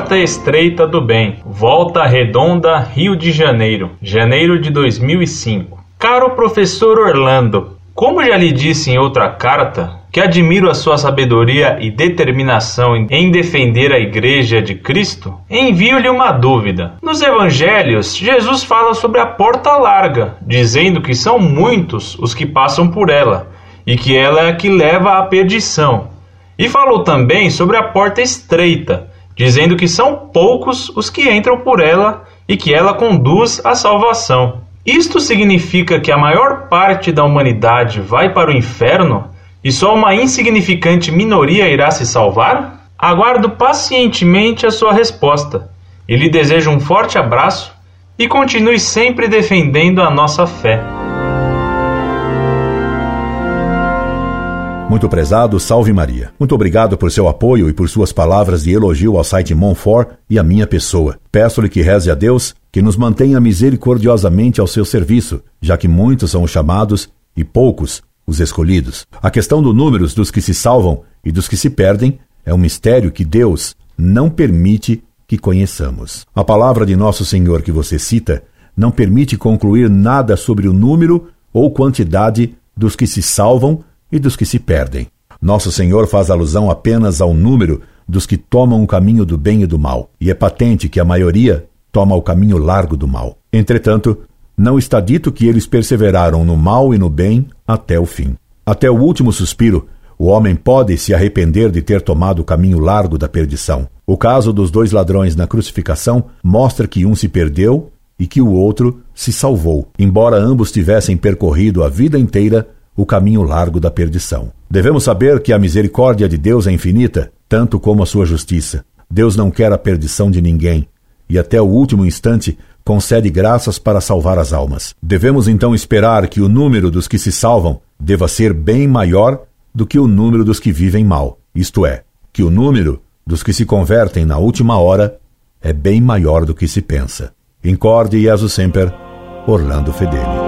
Porta Estreita do Bem, Volta Redonda, Rio de Janeiro, janeiro de 2005. Caro professor Orlando, como já lhe disse em outra carta, que admiro a sua sabedoria e determinação em defender a Igreja de Cristo, envio-lhe uma dúvida. Nos Evangelhos, Jesus fala sobre a porta larga, dizendo que são muitos os que passam por ela e que ela é a que leva à perdição. E falou também sobre a porta estreita, dizendo que são poucos os que entram por ela e que ela conduz à salvação. Isto significa que a maior parte da humanidade vai para o inferno e só uma insignificante minoria irá se salvar? Aguardo pacientemente a sua resposta e lhe desejo um forte abraço e continue sempre defendendo a nossa fé. Muito prezado, salve Maria. Muito obrigado por seu apoio e por suas palavras de elogio ao site Monfort e à minha pessoa. Peço-lhe que reze a Deus que nos mantenha misericordiosamente ao seu serviço, já que muitos são os chamados e poucos os escolhidos. A questão do número dos que se salvam e dos que se perdem é um mistério que Deus não permite que conheçamos. A palavra de nosso Senhor que você cita não permite concluir nada sobre o número ou quantidade dos que se salvam e dos que se perdem. Nosso Senhor faz alusão apenas ao número dos que tomam o caminho do bem e do mal, e é patente que a maioria toma o caminho largo do mal. Entretanto, não está dito que eles perseveraram no mal e no bem até o fim. Até o último suspiro, o homem pode se arrepender de ter tomado o caminho largo da perdição. O caso dos dois ladrões na crucificação mostra que um se perdeu e que o outro se salvou, embora ambos tivessem percorrido a vida inteira o caminho largo da perdição. Devemos saber que a misericórdia de Deus é infinita, tanto como a sua justiça. Deus não quer a perdição de ninguém, e até o último instante concede graças para salvar as almas. Devemos então esperar que o número dos que se salvam deva ser bem maior do que o número dos que vivem mal, isto é, que o número dos que se convertem na última hora é bem maior do que se pensa. Incorde Jesus Semper, Orlando Fedeli.